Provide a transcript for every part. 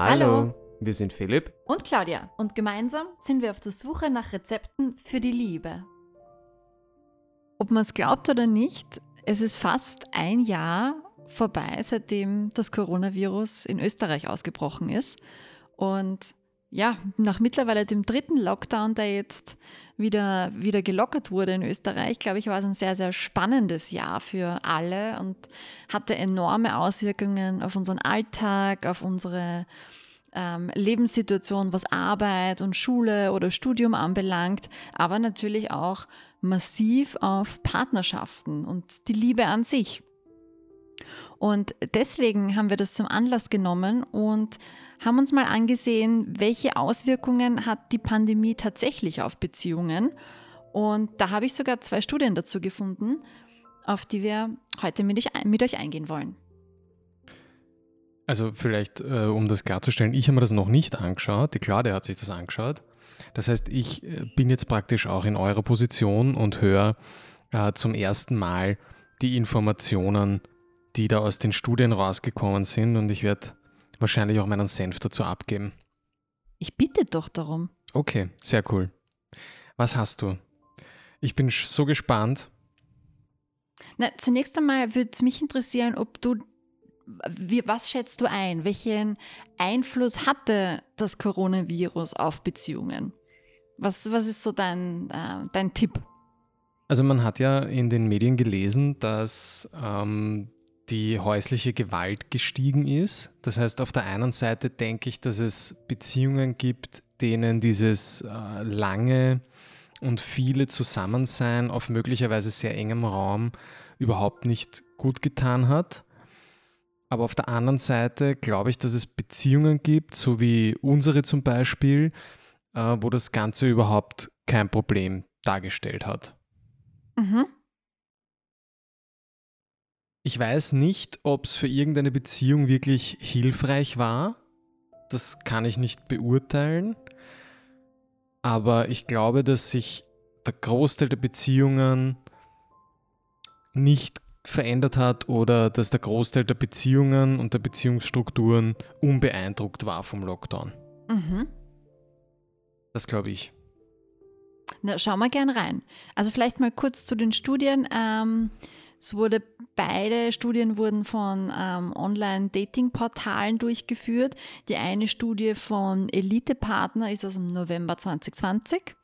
Hallo, wir sind Philipp und Claudia und gemeinsam sind wir auf der Suche nach Rezepten für die Liebe. Ob man es glaubt oder nicht, es ist fast ein Jahr vorbei, seitdem das Coronavirus in Österreich ausgebrochen ist. Und ja, nach mittlerweile dem dritten Lockdown, der jetzt wieder, wieder gelockert wurde in Österreich, glaube ich, war es ein sehr, sehr spannendes Jahr für alle und hatte enorme Auswirkungen auf unseren Alltag, auf unsere ähm, Lebenssituation, was Arbeit und Schule oder Studium anbelangt, aber natürlich auch massiv auf Partnerschaften und die Liebe an sich. Und deswegen haben wir das zum Anlass genommen und haben uns mal angesehen, welche Auswirkungen hat die Pandemie tatsächlich auf Beziehungen. Und da habe ich sogar zwei Studien dazu gefunden, auf die wir heute mit, ich, mit euch eingehen wollen. Also vielleicht, äh, um das klarzustellen, ich habe mir das noch nicht angeschaut, die Claudia hat sich das angeschaut. Das heißt, ich äh, bin jetzt praktisch auch in eurer Position und höre äh, zum ersten Mal die Informationen, die da aus den Studien rausgekommen sind und ich werde wahrscheinlich auch meinen Senf dazu abgeben. Ich bitte doch darum. Okay, sehr cool. Was hast du? Ich bin so gespannt. Na, zunächst einmal würde es mich interessieren, ob du, wie, was schätzt du ein? Welchen Einfluss hatte das Coronavirus auf Beziehungen? Was, was ist so dein, äh, dein Tipp? Also man hat ja in den Medien gelesen, dass ähm, die häusliche Gewalt gestiegen ist. Das heißt, auf der einen Seite denke ich, dass es Beziehungen gibt, denen dieses äh, lange und viele Zusammensein auf möglicherweise sehr engem Raum überhaupt nicht gut getan hat. Aber auf der anderen Seite glaube ich, dass es Beziehungen gibt, so wie unsere zum Beispiel, äh, wo das Ganze überhaupt kein Problem dargestellt hat. Mhm. Ich weiß nicht, ob es für irgendeine Beziehung wirklich hilfreich war. Das kann ich nicht beurteilen. Aber ich glaube, dass sich der Großteil der Beziehungen nicht verändert hat oder dass der Großteil der Beziehungen und der Beziehungsstrukturen unbeeindruckt war vom Lockdown. Mhm. Das glaube ich. Na, schauen wir gern rein. Also vielleicht mal kurz zu den Studien. Ähm, es wurde beide Studien wurden von ähm, Online-Dating-Portalen durchgeführt. Die eine Studie von Elite Partner ist aus dem November 2020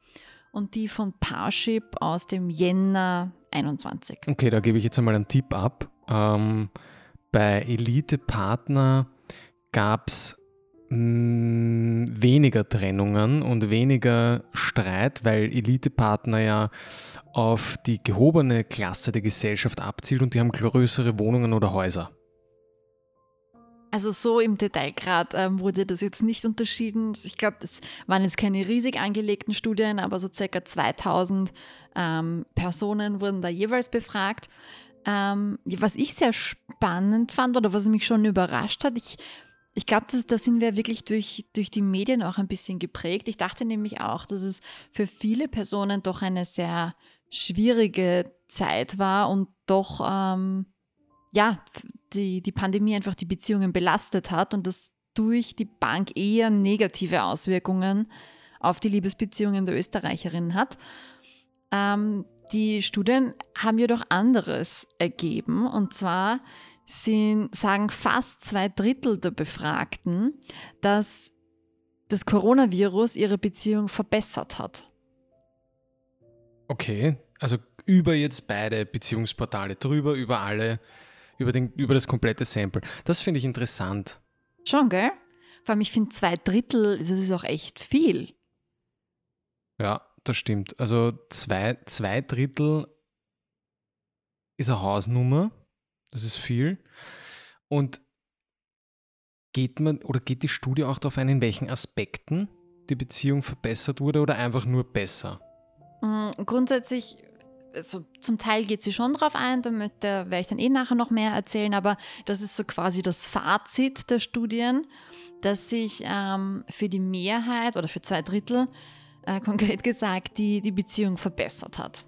und die von Parship aus dem Jänner 21. Okay, da gebe ich jetzt einmal einen Tipp ab. Ähm, bei Elite Partner gab es Mm, weniger Trennungen und weniger Streit, weil Elitepartner ja auf die gehobene Klasse der Gesellschaft abzielt und die haben größere Wohnungen oder Häuser. Also so im Detailgrad ähm, wurde das jetzt nicht unterschieden. Ich glaube, das waren jetzt keine riesig angelegten Studien, aber so circa 2000 ähm, Personen wurden da jeweils befragt. Ähm, was ich sehr spannend fand oder was mich schon überrascht hat, ich ich glaube, da sind wir wirklich durch, durch die Medien auch ein bisschen geprägt. Ich dachte nämlich auch, dass es für viele Personen doch eine sehr schwierige Zeit war und doch, ähm, ja, die, die Pandemie einfach die Beziehungen belastet hat und das durch die Bank eher negative Auswirkungen auf die Liebesbeziehungen der Österreicherinnen hat. Ähm, die Studien haben jedoch anderes ergeben und zwar sind, sagen fast zwei Drittel der Befragten, dass das Coronavirus ihre Beziehung verbessert hat. Okay, also über jetzt beide Beziehungsportale drüber, über alle, über, den, über das komplette Sample. Das finde ich interessant. Schon, gell? Vor allem, ich finde zwei Drittel, das ist auch echt viel. Ja, das stimmt. Also zwei, zwei Drittel ist eine Hausnummer. Das ist viel. Und geht man oder geht die Studie auch darauf ein, in welchen Aspekten die Beziehung verbessert wurde oder einfach nur besser? Mm, grundsätzlich, also zum Teil geht sie schon darauf ein, damit da werde ich dann eh nachher noch mehr erzählen, aber das ist so quasi das Fazit der Studien, dass sich ähm, für die Mehrheit oder für zwei Drittel äh, konkret gesagt die, die Beziehung verbessert hat.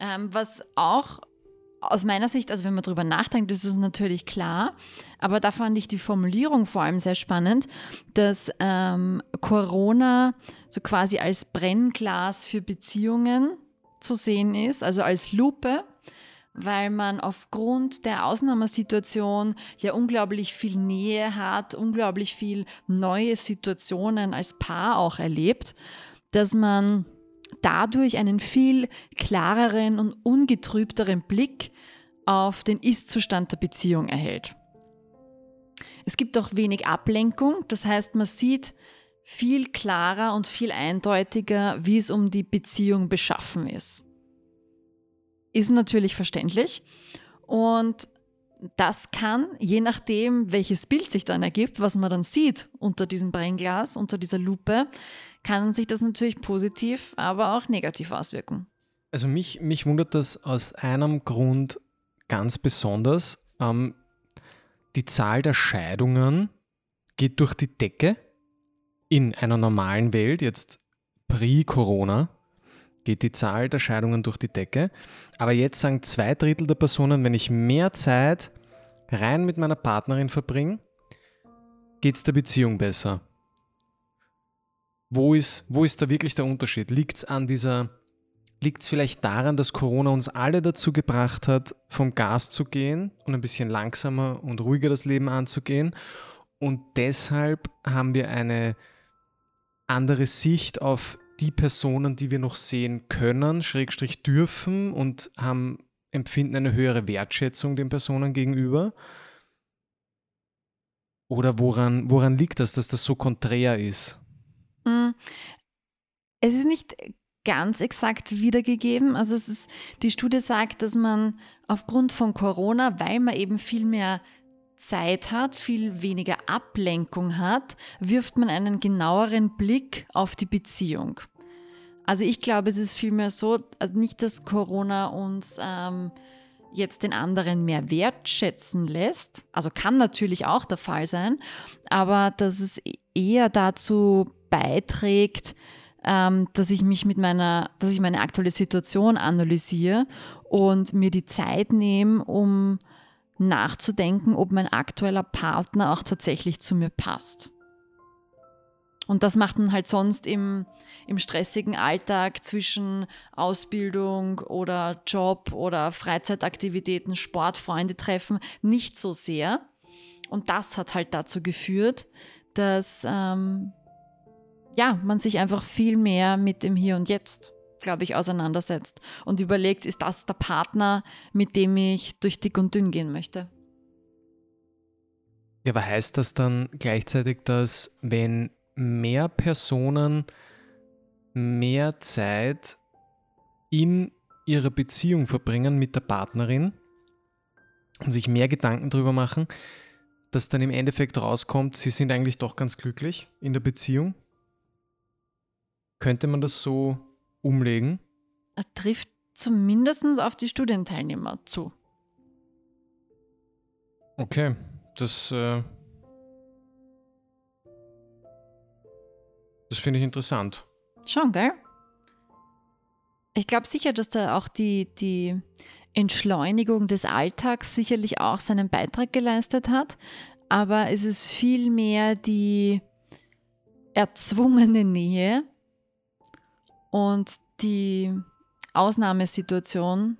Ähm, was auch aus meiner Sicht, also wenn man darüber nachdenkt, ist es natürlich klar, aber da fand ich die Formulierung vor allem sehr spannend, dass ähm, Corona so quasi als Brennglas für Beziehungen zu sehen ist, also als Lupe, weil man aufgrund der Ausnahmesituation ja unglaublich viel Nähe hat, unglaublich viel neue Situationen als Paar auch erlebt, dass man dadurch einen viel klareren und ungetrübteren Blick auf den Ist-Zustand der Beziehung erhält. Es gibt auch wenig Ablenkung, das heißt, man sieht viel klarer und viel eindeutiger, wie es um die Beziehung beschaffen ist. Ist natürlich verständlich und das kann, je nachdem, welches Bild sich dann ergibt, was man dann sieht unter diesem Brennglas, unter dieser Lupe, kann sich das natürlich positiv, aber auch negativ auswirken. Also mich, mich wundert das aus einem Grund ganz besonders. Ähm, die Zahl der Scheidungen geht durch die Decke in einer normalen Welt, jetzt pre-Corona, geht die Zahl der Scheidungen durch die Decke. Aber jetzt sagen zwei Drittel der Personen, wenn ich mehr Zeit rein mit meiner Partnerin verbringe, geht es der Beziehung besser. Wo ist, wo ist da wirklich der Unterschied? Liegt es an dieser, liegt vielleicht daran, dass Corona uns alle dazu gebracht hat, vom Gas zu gehen und ein bisschen langsamer und ruhiger das Leben anzugehen? Und deshalb haben wir eine andere Sicht auf die Personen, die wir noch sehen können, Schrägstrich dürfen und haben, empfinden eine höhere Wertschätzung den Personen gegenüber? Oder woran, woran liegt das, dass das so konträr ist? Mm, es ist nicht ganz exakt wiedergegeben. Also es ist, die Studie sagt, dass man aufgrund von Corona, weil man eben viel mehr Zeit hat, viel weniger Ablenkung hat, wirft man einen genaueren Blick auf die Beziehung. Also ich glaube, es ist vielmehr so, also nicht, dass Corona uns ähm, jetzt den anderen mehr wertschätzen lässt, also kann natürlich auch der Fall sein, aber dass es eher dazu beiträgt, ähm, dass ich mich mit meiner, dass ich meine aktuelle Situation analysiere und mir die Zeit nehme, um nachzudenken, ob mein aktueller Partner auch tatsächlich zu mir passt. Und das macht man halt sonst im, im stressigen Alltag zwischen Ausbildung oder Job oder Freizeitaktivitäten, Sport, Freunde treffen nicht so sehr. Und das hat halt dazu geführt, dass ähm, ja, man sich einfach viel mehr mit dem Hier und Jetzt, glaube ich, auseinandersetzt und überlegt, ist das der Partner, mit dem ich durch dick und dünn gehen möchte. Ja, aber heißt das dann gleichzeitig, dass wenn mehr Personen mehr Zeit in ihrer Beziehung verbringen mit der Partnerin und sich mehr Gedanken darüber machen, dass dann im Endeffekt rauskommt, sie sind eigentlich doch ganz glücklich in der Beziehung? Könnte man das so umlegen? Er trifft zumindest auf die Studienteilnehmer zu. Okay, das, äh, das finde ich interessant. Schon, gell? Ich glaube sicher, dass da auch die, die Entschleunigung des Alltags sicherlich auch seinen Beitrag geleistet hat, aber es ist vielmehr die erzwungene Nähe, und die Ausnahmesituation,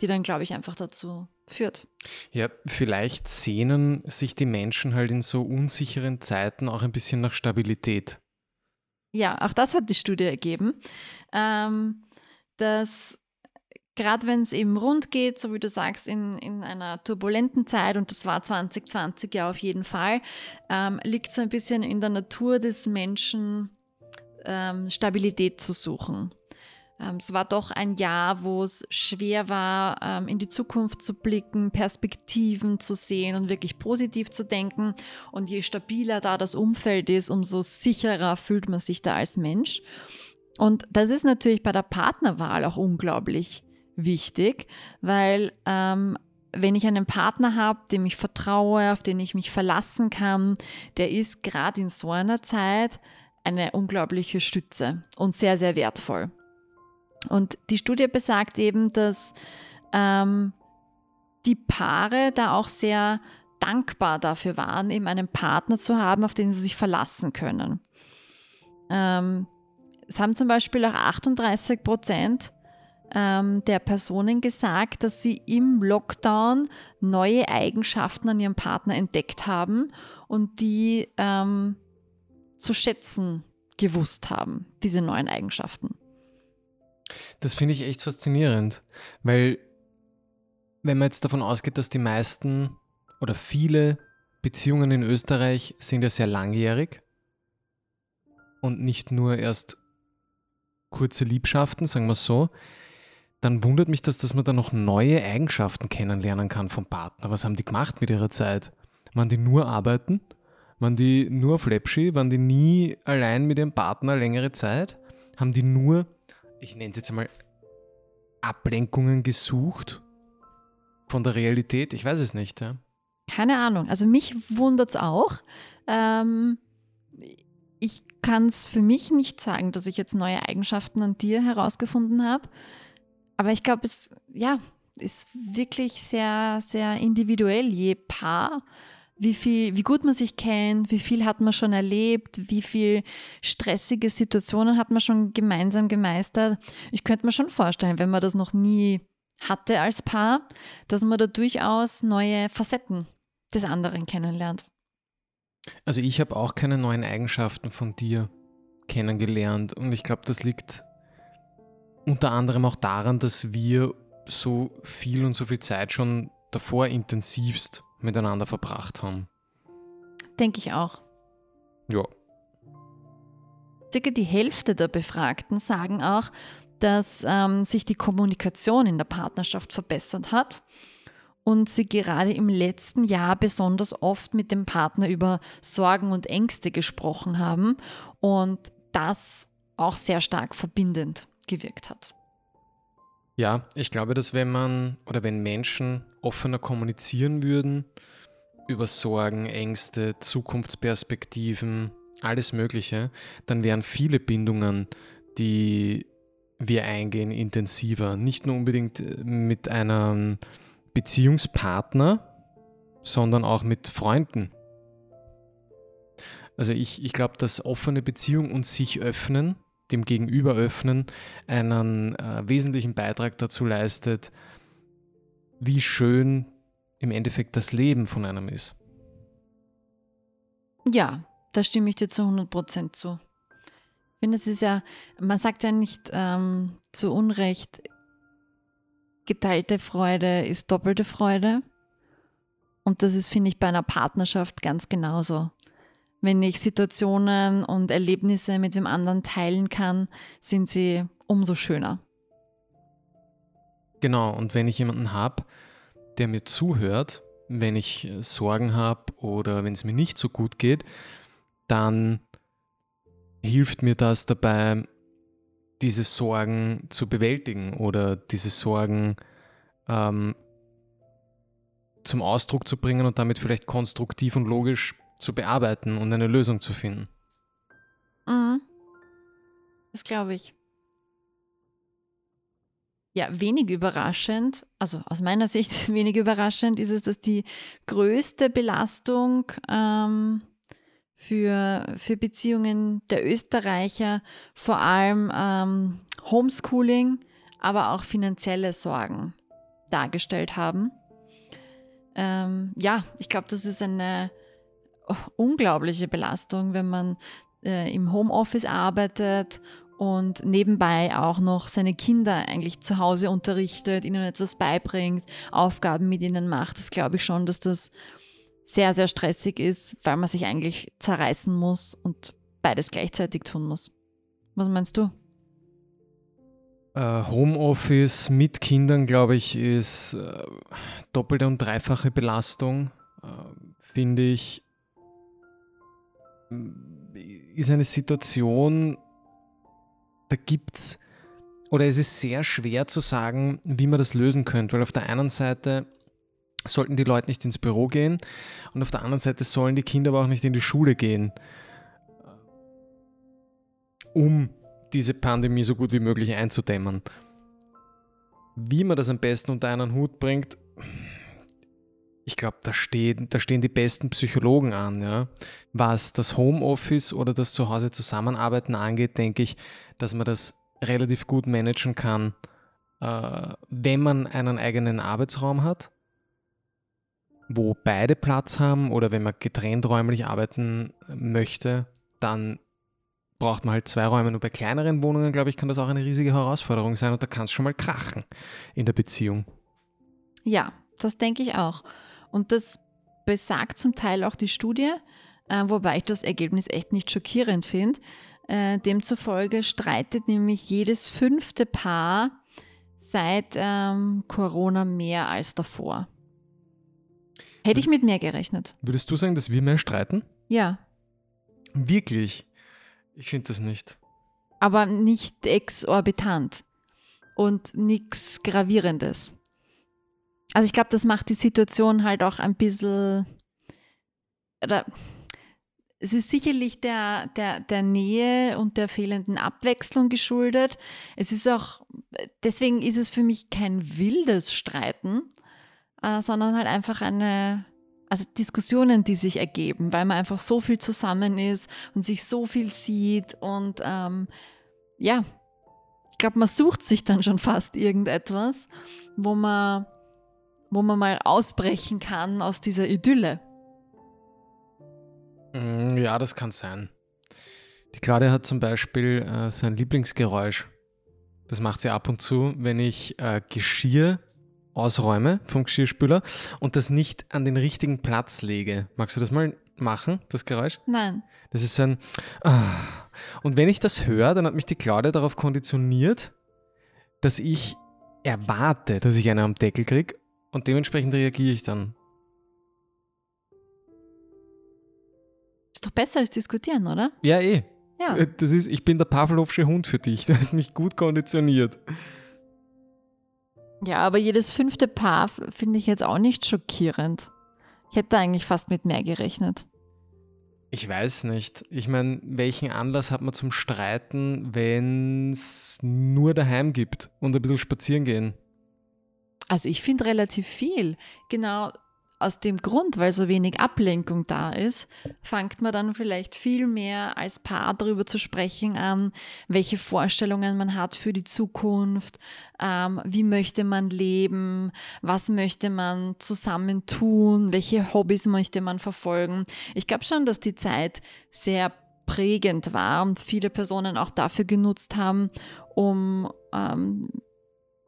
die dann, glaube ich, einfach dazu führt. Ja, vielleicht sehnen sich die Menschen halt in so unsicheren Zeiten auch ein bisschen nach Stabilität. Ja, auch das hat die Studie ergeben, ähm, dass gerade wenn es eben rund geht, so wie du sagst, in, in einer turbulenten Zeit, und das war 2020 ja auf jeden Fall, ähm, liegt es ein bisschen in der Natur des Menschen, ähm, Stabilität zu suchen. Ähm, es war doch ein Jahr, wo es schwer war, ähm, in die Zukunft zu blicken, Perspektiven zu sehen und wirklich positiv zu denken. Und je stabiler da das Umfeld ist, umso sicherer fühlt man sich da als Mensch. Und das ist natürlich bei der Partnerwahl auch unglaublich wichtig, weil ähm, wenn ich einen Partner habe, dem ich vertraue, auf den ich mich verlassen kann, der ist gerade in so einer Zeit eine unglaubliche Stütze und sehr, sehr wertvoll. Und die Studie besagt eben, dass ähm, die Paare da auch sehr dankbar dafür waren, eben einen Partner zu haben, auf den sie sich verlassen können. Ähm, es haben zum Beispiel auch 38 Prozent ähm, der Personen gesagt, dass sie im Lockdown neue Eigenschaften an ihrem Partner entdeckt haben und die ähm, zu schätzen gewusst haben, diese neuen Eigenschaften. Das finde ich echt faszinierend, weil wenn man jetzt davon ausgeht, dass die meisten oder viele Beziehungen in Österreich sind ja sehr langjährig und nicht nur erst kurze Liebschaften, sagen wir es so, dann wundert mich das, dass man da noch neue Eigenschaften kennenlernen kann vom Partner. Was haben die gemacht mit ihrer Zeit? Waren die nur arbeiten? Waren die nur Fläpschi? Waren die nie allein mit ihrem Partner längere Zeit? Haben die nur, ich nenne es jetzt einmal, Ablenkungen gesucht von der Realität? Ich weiß es nicht. Ja. Keine Ahnung. Also mich wundert es auch. Ähm, ich kann es für mich nicht sagen, dass ich jetzt neue Eigenschaften an dir herausgefunden habe. Aber ich glaube, es ja, ist wirklich sehr, sehr individuell, je Paar, wie viel, wie gut man sich kennt, wie viel hat man schon erlebt, wie viel stressige Situationen hat man schon gemeinsam gemeistert. Ich könnte mir schon vorstellen, wenn man das noch nie hatte als Paar, dass man da durchaus neue Facetten des anderen kennenlernt. Also ich habe auch keine neuen Eigenschaften von dir kennengelernt und ich glaube, das liegt unter anderem auch daran, dass wir so viel und so viel Zeit schon davor intensivst miteinander verbracht haben. Denke ich auch. Ja. Circa die Hälfte der Befragten sagen auch, dass ähm, sich die Kommunikation in der Partnerschaft verbessert hat und sie gerade im letzten Jahr besonders oft mit dem Partner über Sorgen und Ängste gesprochen haben und das auch sehr stark verbindend gewirkt hat. Ja, ich glaube, dass wenn man oder wenn Menschen offener kommunizieren würden über Sorgen, Ängste, Zukunftsperspektiven, alles Mögliche, dann wären viele Bindungen, die wir eingehen, intensiver. Nicht nur unbedingt äh, mit einem Beziehungspartner, sondern auch mit Freunden. Also ich, ich glaube, dass offene Beziehung und sich öffnen dem Gegenüber öffnen, einen äh, wesentlichen Beitrag dazu leistet, wie schön im Endeffekt das Leben von einem ist. Ja, da stimme ich dir zu 100 Prozent zu. Ich finde, es ist ja, man sagt ja nicht ähm, zu Unrecht, geteilte Freude ist doppelte Freude. Und das ist, finde ich, bei einer Partnerschaft ganz genauso. Wenn ich Situationen und Erlebnisse mit dem anderen teilen kann, sind sie umso schöner. Genau, und wenn ich jemanden habe, der mir zuhört, wenn ich äh, Sorgen habe oder wenn es mir nicht so gut geht, dann hilft mir das dabei, diese Sorgen zu bewältigen oder diese Sorgen ähm, zum Ausdruck zu bringen und damit vielleicht konstruktiv und logisch zu bearbeiten und eine Lösung zu finden. Mhm. Das glaube ich. Ja, wenig überraschend, also aus meiner Sicht wenig überraschend ist es, dass die größte Belastung ähm, für, für Beziehungen der Österreicher vor allem ähm, Homeschooling, aber auch finanzielle Sorgen dargestellt haben. Ähm, ja, ich glaube, das ist eine unglaubliche Belastung, wenn man äh, im Homeoffice arbeitet und nebenbei auch noch seine Kinder eigentlich zu Hause unterrichtet, ihnen etwas beibringt, Aufgaben mit ihnen macht. Das glaube ich schon, dass das sehr, sehr stressig ist, weil man sich eigentlich zerreißen muss und beides gleichzeitig tun muss. Was meinst du? Äh, Homeoffice mit Kindern, glaube ich, ist äh, doppelte und dreifache Belastung, äh, finde ich ist eine Situation, da gibt es, oder es ist sehr schwer zu sagen, wie man das lösen könnte, weil auf der einen Seite sollten die Leute nicht ins Büro gehen und auf der anderen Seite sollen die Kinder aber auch nicht in die Schule gehen, um diese Pandemie so gut wie möglich einzudämmen. Wie man das am besten unter einen Hut bringt, ich glaube, da, stehen, da stehen die besten Psychologen an. Ja? Was das Homeoffice oder das Zuhause zusammenarbeiten angeht, denke ich, dass man das relativ gut managen kann, äh, wenn man einen eigenen Arbeitsraum hat, wo beide Platz haben oder wenn man getrennt räumlich arbeiten möchte, dann braucht man halt zwei Räume. Nur bei kleineren Wohnungen, glaube ich, kann das auch eine riesige Herausforderung sein und da kann es schon mal krachen in der Beziehung. Ja, das denke ich auch. Und das besagt zum Teil auch die Studie, äh, wobei ich das Ergebnis echt nicht schockierend finde. Äh, demzufolge streitet nämlich jedes fünfte Paar seit ähm, Corona mehr als davor. Hätte ich mit mehr gerechnet. Würdest du sagen, dass wir mehr streiten? Ja. Wirklich? Ich finde das nicht. Aber nicht exorbitant und nichts Gravierendes. Also ich glaube, das macht die Situation halt auch ein bisschen, oder es ist sicherlich der, der, der Nähe und der fehlenden Abwechslung geschuldet. Es ist auch, deswegen ist es für mich kein wildes Streiten, äh, sondern halt einfach eine, also Diskussionen, die sich ergeben, weil man einfach so viel zusammen ist und sich so viel sieht und ähm, ja, ich glaube, man sucht sich dann schon fast irgendetwas, wo man, wo man mal ausbrechen kann aus dieser Idylle. Mm, ja, das kann sein. Die Claudia hat zum Beispiel äh, sein Lieblingsgeräusch. Das macht sie ab und zu, wenn ich äh, Geschirr ausräume vom Geschirrspüler und das nicht an den richtigen Platz lege. Magst du das mal machen, das Geräusch? Nein. Das ist so ein. Ah. Und wenn ich das höre, dann hat mich die Claudia darauf konditioniert, dass ich erwarte, dass ich eine am Deckel kriege und dementsprechend reagiere ich dann. Ist doch besser als diskutieren, oder? Ja, eh. Ja. Äh, Das ist, ich bin der Pavlovsche Hund für dich. Du hast mich gut konditioniert. Ja, aber jedes fünfte Paar finde ich jetzt auch nicht schockierend. Ich hätte eigentlich fast mit mehr gerechnet. Ich weiß nicht. Ich meine, welchen Anlass hat man zum Streiten, wenn es nur daheim gibt und ein bisschen spazieren gehen? Also ich finde relativ viel. Genau aus dem Grund, weil so wenig Ablenkung da ist, fängt man dann vielleicht viel mehr als Paar darüber zu sprechen an, welche Vorstellungen man hat für die Zukunft, ähm, wie möchte man leben, was möchte man zusammen tun, welche Hobbys möchte man verfolgen. Ich glaube schon, dass die Zeit sehr prägend war und viele Personen auch dafür genutzt haben, um ähm,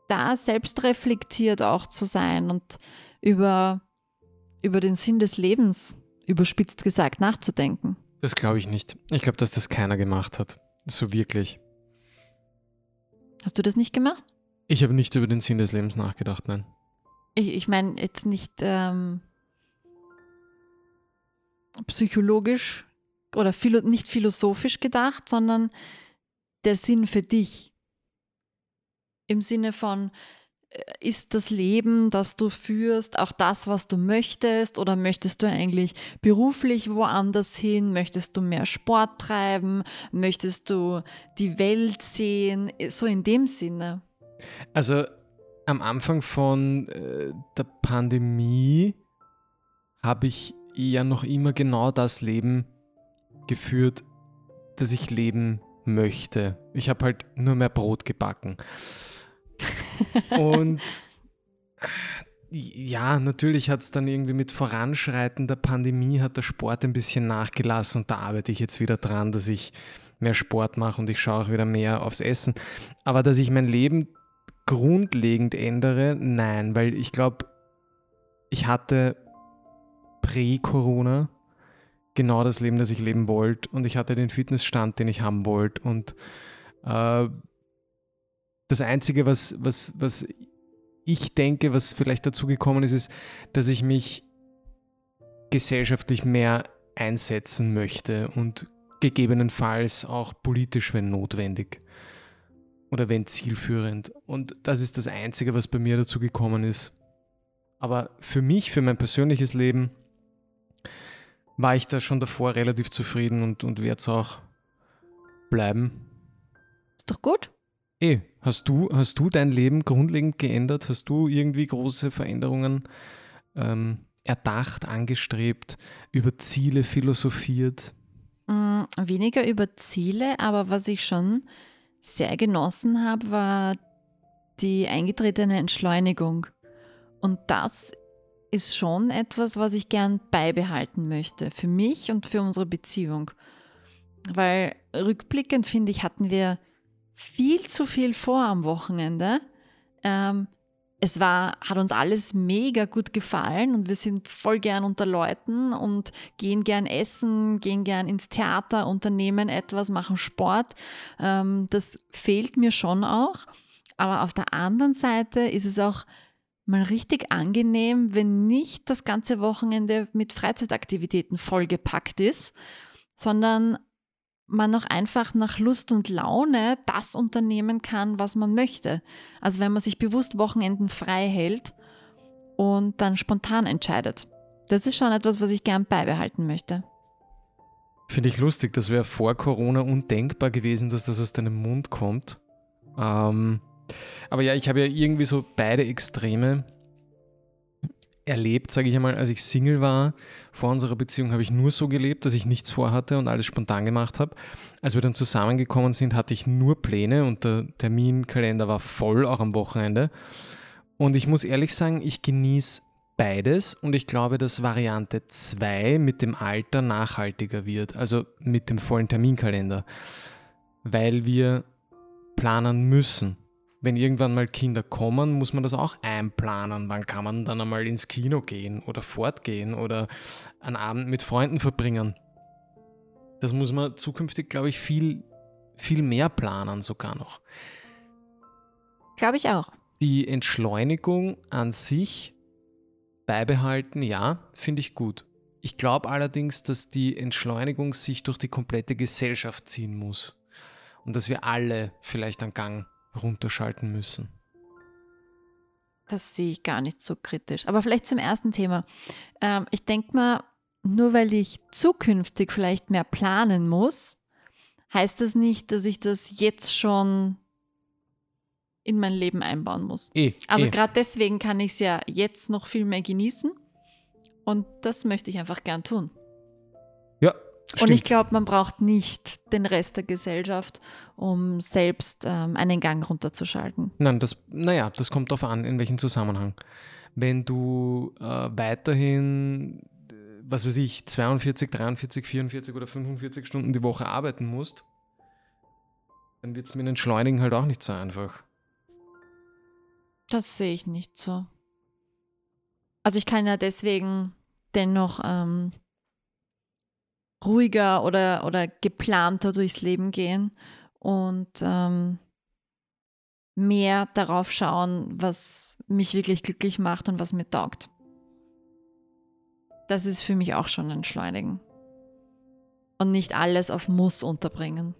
da selbst reflektiert auch zu sein und über, über den Sinn des Lebens, überspitzt gesagt, nachzudenken. Das glaube ich nicht. Ich glaube, dass das keiner gemacht hat. So wirklich. Hast du das nicht gemacht? Ich habe nicht über den Sinn des Lebens nachgedacht, nein. Ich, ich meine jetzt nicht ähm, psychologisch oder philo nicht philosophisch gedacht, sondern der Sinn für dich. Im Sinne von, äh, ist das Leben, das du führst, auch das, was du möchtest? Oder möchtest du eigentlich beruflich woanders hin? Möchtest du mehr Sport treiben? Möchtest du die Welt sehen? So in dem Sinne. Also am Anfang von äh, der Pandemie habe ich ja noch immer genau das Leben geführt, das ich leben möchte. Ich habe halt nur mehr Brot gebacken. Und ja, natürlich hat es dann irgendwie mit Voranschreiten der Pandemie hat der Sport ein bisschen nachgelassen und da arbeite ich jetzt wieder dran, dass ich mehr Sport mache und ich schaue auch wieder mehr aufs Essen. Aber dass ich mein Leben grundlegend ändere, nein, weil ich glaube, ich hatte prä-Corona genau das Leben, das ich leben wollte und ich hatte den Fitnessstand, den ich haben wollte und äh, das Einzige, was, was, was ich denke, was vielleicht dazu gekommen ist, ist, dass ich mich gesellschaftlich mehr einsetzen möchte und gegebenenfalls auch politisch, wenn notwendig oder wenn zielführend. Und das ist das Einzige, was bei mir dazu gekommen ist. Aber für mich, für mein persönliches Leben, war ich da schon davor relativ zufrieden und, und werde es auch bleiben. Ist doch gut. Eh, hast du, hast du dein Leben grundlegend geändert? Hast du irgendwie große Veränderungen ähm, erdacht, angestrebt, über Ziele philosophiert? Mm, weniger über Ziele, aber was ich schon sehr genossen habe, war die eingetretene Entschleunigung. Und das ist schon etwas, was ich gern beibehalten möchte, für mich und für unsere Beziehung. Weil rückblickend finde ich, hatten wir viel zu viel vor am Wochenende. Ähm, es war, hat uns alles mega gut gefallen und wir sind voll gern unter Leuten und gehen gern essen, gehen gern ins Theater, unternehmen etwas, machen Sport. Ähm, das fehlt mir schon auch. Aber auf der anderen Seite ist es auch mal richtig angenehm, wenn nicht das ganze Wochenende mit Freizeitaktivitäten vollgepackt ist, sondern man noch einfach nach Lust und Laune das unternehmen kann, was man möchte. Also wenn man sich bewusst Wochenenden frei hält und dann spontan entscheidet. Das ist schon etwas, was ich gern beibehalten möchte. Finde ich lustig, das wäre vor Corona undenkbar gewesen, dass das aus deinem Mund kommt. Ähm, aber ja, ich habe ja irgendwie so beide Extreme erlebt, sage ich einmal, als ich Single war. Vor unserer Beziehung habe ich nur so gelebt, dass ich nichts vorhatte und alles spontan gemacht habe. Als wir dann zusammengekommen sind, hatte ich nur Pläne und der Terminkalender war voll, auch am Wochenende. Und ich muss ehrlich sagen, ich genieße beides und ich glaube, dass Variante 2 mit dem Alter nachhaltiger wird, also mit dem vollen Terminkalender, weil wir planen müssen wenn irgendwann mal Kinder kommen, muss man das auch einplanen. Wann kann man dann einmal ins Kino gehen oder fortgehen oder einen Abend mit Freunden verbringen? Das muss man zukünftig, glaube ich, viel, viel mehr planen sogar noch. Glaube ich auch. Die Entschleunigung an sich beibehalten, ja, finde ich gut. Ich glaube allerdings, dass die Entschleunigung sich durch die komplette Gesellschaft ziehen muss. Und dass wir alle vielleicht einen Gang runterschalten müssen. Das sehe ich gar nicht so kritisch. Aber vielleicht zum ersten Thema. Ähm, ich denke mal, nur weil ich zukünftig vielleicht mehr planen muss, heißt das nicht, dass ich das jetzt schon in mein Leben einbauen muss. E, also e. gerade deswegen kann ich es ja jetzt noch viel mehr genießen. Und das möchte ich einfach gern tun. Ja, und ich glaube, man braucht nicht den Rest der Gesellschaft, um selbst ähm, einen Gang runterzuschalten. Nein, das, naja, das kommt darauf an, in welchem Zusammenhang. Wenn du äh, weiterhin, was weiß ich, 42, 43, 44 oder 45 Stunden die Woche arbeiten musst, dann wird es mit Entschleunigen halt auch nicht so einfach. Das sehe ich nicht so. Also ich kann ja deswegen dennoch ähm, ruhiger oder, oder geplanter durchs Leben gehen und ähm, mehr darauf schauen, was mich wirklich glücklich macht und was mir taugt. Das ist für mich auch schon entschleunigen. Und nicht alles auf Muss unterbringen.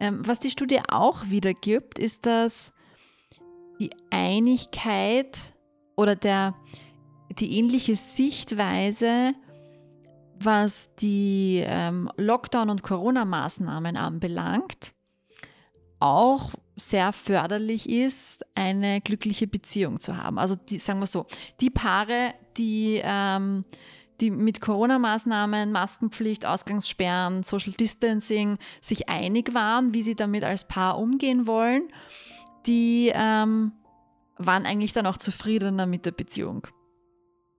Ähm, was die Studie auch wiedergibt, ist, dass die Einigkeit oder der, die ähnliche Sichtweise was die ähm, Lockdown- und Corona-Maßnahmen anbelangt, auch sehr förderlich ist, eine glückliche Beziehung zu haben. Also die, sagen wir so, die Paare, die, ähm, die mit Corona-Maßnahmen, Maskenpflicht, Ausgangssperren, Social Distancing sich einig waren, wie sie damit als Paar umgehen wollen, die ähm, waren eigentlich dann auch zufriedener mit der Beziehung.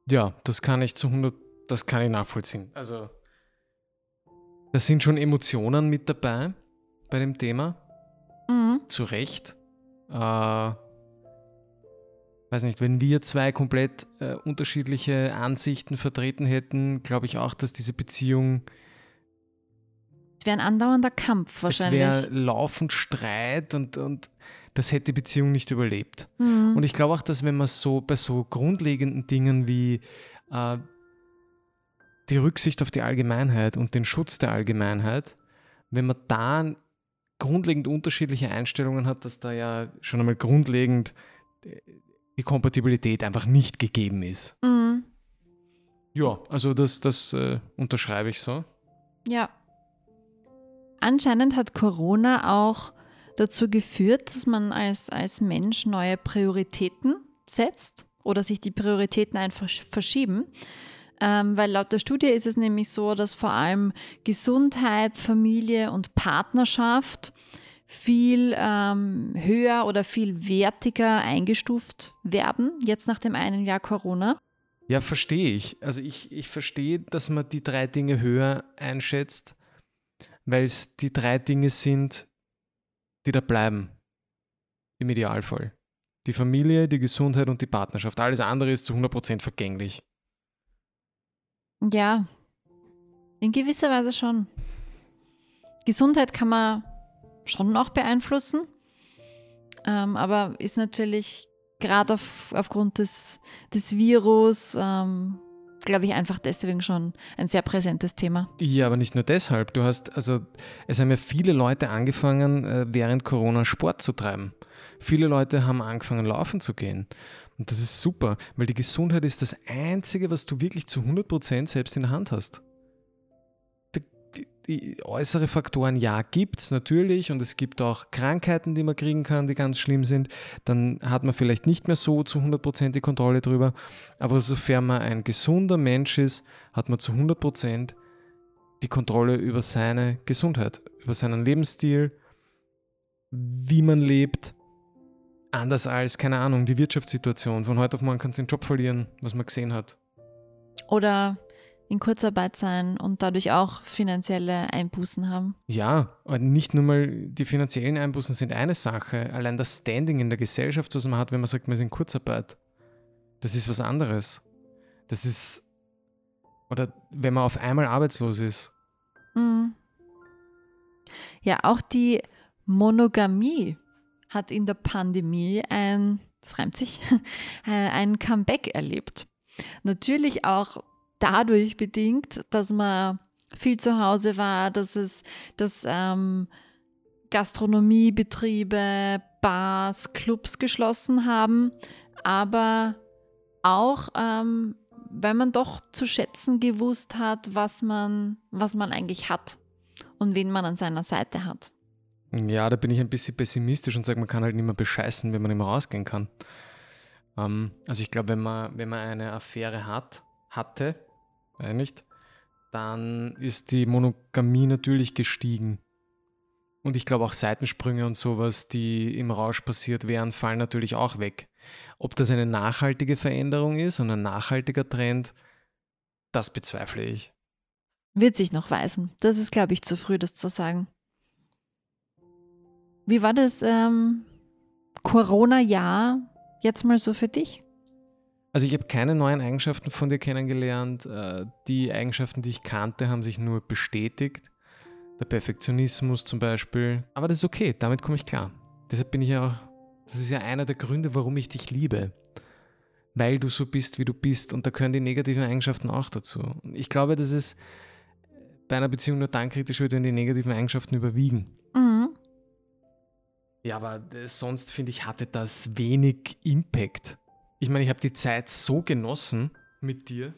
Ja, das kann ich zu 100 das kann ich nachvollziehen. Also, da sind schon Emotionen mit dabei bei dem Thema. Mhm. Zu Recht. Äh, weiß nicht, wenn wir zwei komplett äh, unterschiedliche Ansichten vertreten hätten, glaube ich auch, dass diese Beziehung. Es wäre ein andauernder Kampf wahrscheinlich. Es wäre laufend Streit und, und das hätte die Beziehung nicht überlebt. Mhm. Und ich glaube auch, dass wenn man so bei so grundlegenden Dingen wie äh, die Rücksicht auf die Allgemeinheit und den Schutz der Allgemeinheit, wenn man da grundlegend unterschiedliche Einstellungen hat, dass da ja schon einmal grundlegend die Kompatibilität einfach nicht gegeben ist. Mhm. Ja, also das, das äh, unterschreibe ich so. Ja. Anscheinend hat Corona auch dazu geführt, dass man als, als Mensch neue Prioritäten setzt oder sich die Prioritäten einfach verschieben. Ähm, weil laut der Studie ist es nämlich so, dass vor allem Gesundheit, Familie und Partnerschaft viel ähm, höher oder viel wertiger eingestuft werden, jetzt nach dem einen Jahr Corona. Ja, verstehe ich. Also ich, ich verstehe, dass man die drei Dinge höher einschätzt, weil es die drei Dinge sind, die da bleiben. Im Idealfall. Die Familie, die Gesundheit und die Partnerschaft. Alles andere ist zu 100% vergänglich. Ja, in gewisser Weise schon. Gesundheit kann man schon noch beeinflussen, ähm, aber ist natürlich gerade auf, aufgrund des, des Virus, ähm, glaube ich, einfach deswegen schon ein sehr präsentes Thema. Ja, aber nicht nur deshalb. Du hast, also es haben ja viele Leute angefangen, äh, während Corona Sport zu treiben. Viele Leute haben angefangen, laufen zu gehen. Und das ist super, weil die Gesundheit ist das Einzige, was du wirklich zu 100% selbst in der Hand hast. Die, die, äußere Faktoren, ja, gibt es natürlich und es gibt auch Krankheiten, die man kriegen kann, die ganz schlimm sind. Dann hat man vielleicht nicht mehr so zu 100% die Kontrolle drüber. Aber sofern man ein gesunder Mensch ist, hat man zu 100% die Kontrolle über seine Gesundheit, über seinen Lebensstil, wie man lebt Anders als, keine Ahnung, die Wirtschaftssituation. Von heute auf morgen kannst du den Job verlieren, was man gesehen hat. Oder in Kurzarbeit sein und dadurch auch finanzielle Einbußen haben. Ja, und nicht nur mal die finanziellen Einbußen sind eine Sache. Allein das Standing in der Gesellschaft, was man hat, wenn man sagt, man ist in Kurzarbeit, das ist was anderes. Das ist, oder wenn man auf einmal arbeitslos ist. Mhm. Ja, auch die Monogamie hat in der Pandemie ein, das reimt sich, äh, ein Comeback erlebt. Natürlich auch dadurch bedingt, dass man viel zu Hause war, dass es, dass ähm, Gastronomiebetriebe, Bars, Clubs geschlossen haben, aber auch, ähm, weil man doch zu schätzen gewusst hat, was man, was man eigentlich hat und wen man an seiner Seite hat. Ja, da bin ich ein bisschen pessimistisch und sage, man kann halt nicht mehr bescheißen, wenn man nicht mehr rausgehen kann. Ähm, also ich glaube, wenn man, wenn man eine Affäre hat, hatte, äh nicht, dann ist die Monogamie natürlich gestiegen. Und ich glaube auch Seitensprünge und sowas, die im Rausch passiert wären, fallen natürlich auch weg. Ob das eine nachhaltige Veränderung ist und ein nachhaltiger Trend, das bezweifle ich. Wird sich noch weisen. Das ist, glaube ich, zu früh, das zu sagen. Wie war das ähm, Corona-Jahr jetzt mal so für dich? Also ich habe keine neuen Eigenschaften von dir kennengelernt. Äh, die Eigenschaften, die ich kannte, haben sich nur bestätigt. Der Perfektionismus zum Beispiel. Aber das ist okay, damit komme ich klar. Deshalb bin ich ja auch, das ist ja einer der Gründe, warum ich dich liebe. Weil du so bist, wie du bist. Und da gehören die negativen Eigenschaften auch dazu. Ich glaube, dass es bei einer Beziehung nur dann kritisch wird, wenn die negativen Eigenschaften überwiegen. Ja, aber äh, sonst finde ich, hatte das wenig Impact. Ich meine, ich habe die Zeit so genossen mit dir,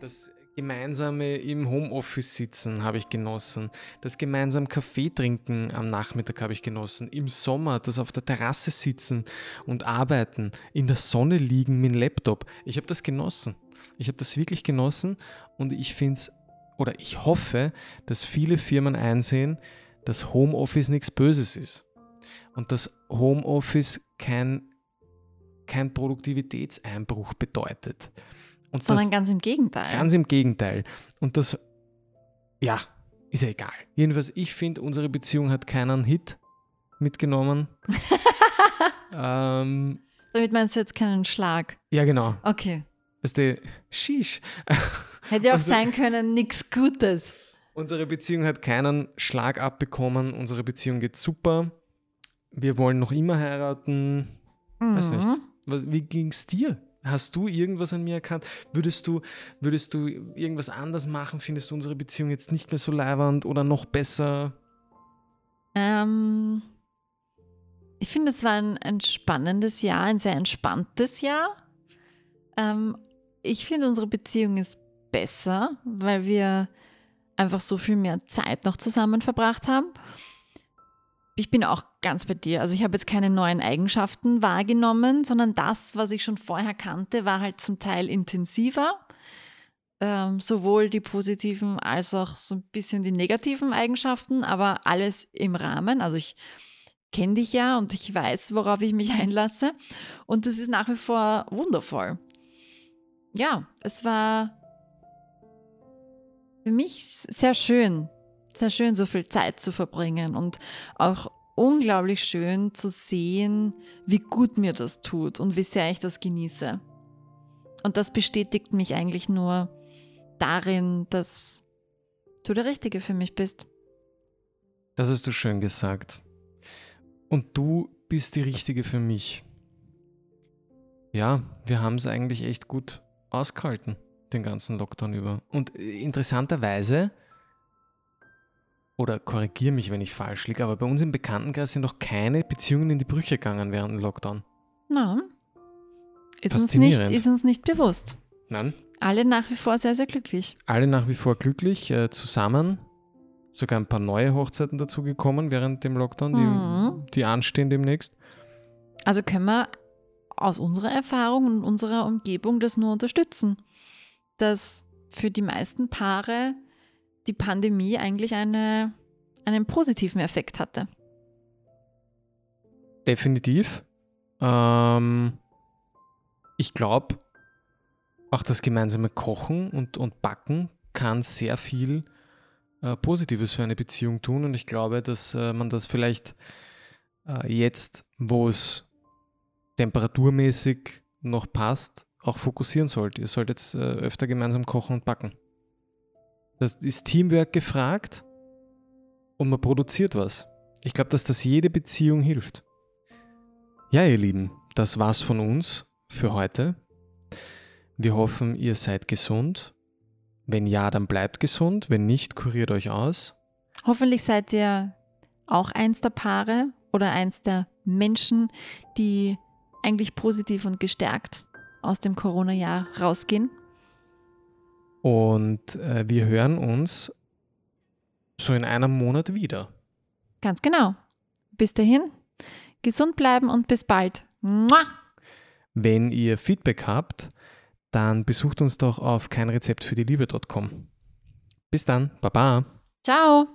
das gemeinsame im Homeoffice sitzen habe ich genossen, das gemeinsam Kaffee trinken am Nachmittag habe ich genossen, im Sommer das auf der Terrasse sitzen und arbeiten, in der Sonne liegen mit dem Laptop. Ich habe das genossen. Ich habe das wirklich genossen und ich finde es, oder ich hoffe, dass viele Firmen einsehen, dass Homeoffice nichts Böses ist und dass Homeoffice kein, kein Produktivitätseinbruch bedeutet. Und Sondern das, ganz im Gegenteil. Ganz im Gegenteil. Und das, ja, ist ja egal. Jedenfalls, ich finde, unsere Beziehung hat keinen Hit mitgenommen. ähm, Damit meinst du jetzt keinen Schlag? Ja, genau. Okay. Weißt du, Shish. Hätte auch also, sein können, nichts Gutes. Unsere Beziehung hat keinen Schlag abbekommen. Unsere Beziehung geht super wir wollen noch immer heiraten. Mhm. Weiß nicht. Was, wie ging es dir? Hast du irgendwas an mir erkannt? Würdest du, würdest du irgendwas anders machen? Findest du unsere Beziehung jetzt nicht mehr so leibernd oder noch besser? Ähm, ich finde, es war ein, ein spannendes Jahr, ein sehr entspanntes Jahr. Ähm, ich finde, unsere Beziehung ist besser, weil wir einfach so viel mehr Zeit noch zusammen verbracht haben. Ich bin auch ganz bei dir. Also ich habe jetzt keine neuen Eigenschaften wahrgenommen, sondern das, was ich schon vorher kannte, war halt zum Teil intensiver. Ähm, sowohl die positiven als auch so ein bisschen die negativen Eigenschaften, aber alles im Rahmen. Also ich kenne dich ja und ich weiß, worauf ich mich einlasse. Und das ist nach wie vor wundervoll. Ja, es war für mich sehr schön, sehr schön, so viel Zeit zu verbringen und auch unglaublich schön zu sehen, wie gut mir das tut und wie sehr ich das genieße. Und das bestätigt mich eigentlich nur darin, dass du der Richtige für mich bist. Das hast du schön gesagt. Und du bist die Richtige für mich. Ja, wir haben es eigentlich echt gut ausgehalten, den ganzen Lockdown über. Und interessanterweise oder korrigiere mich, wenn ich falsch liege, aber bei uns im Bekanntenkreis sind noch keine Beziehungen in die Brüche gegangen während dem Lockdown. Na, ist uns, nicht, ist uns nicht bewusst. Nein. Alle nach wie vor sehr, sehr glücklich. Alle nach wie vor glücklich, äh, zusammen. Sogar ein paar neue Hochzeiten dazu gekommen während dem Lockdown, die, mhm. die anstehen demnächst. Also können wir aus unserer Erfahrung und unserer Umgebung das nur unterstützen, dass für die meisten Paare die Pandemie eigentlich eine, einen positiven Effekt hatte. Definitiv. Ähm, ich glaube, auch das gemeinsame Kochen und, und Backen kann sehr viel äh, Positives für eine Beziehung tun. Und ich glaube, dass äh, man das vielleicht äh, jetzt, wo es temperaturmäßig noch passt, auch fokussieren sollte. Ihr solltet jetzt äh, öfter gemeinsam kochen und backen. Das ist Teamwork gefragt und man produziert was. Ich glaube, dass das jede Beziehung hilft. Ja, ihr Lieben, das war's von uns für heute. Wir hoffen, ihr seid gesund. Wenn ja, dann bleibt gesund. Wenn nicht, kuriert euch aus. Hoffentlich seid ihr auch eins der Paare oder eins der Menschen, die eigentlich positiv und gestärkt aus dem Corona-Jahr rausgehen. Und äh, wir hören uns so in einem Monat wieder. Ganz genau. Bis dahin, gesund bleiben und bis bald. Mua! Wenn ihr Feedback habt, dann besucht uns doch auf keinrezeptfürdieliebe.com. Bis dann, Baba. Ciao.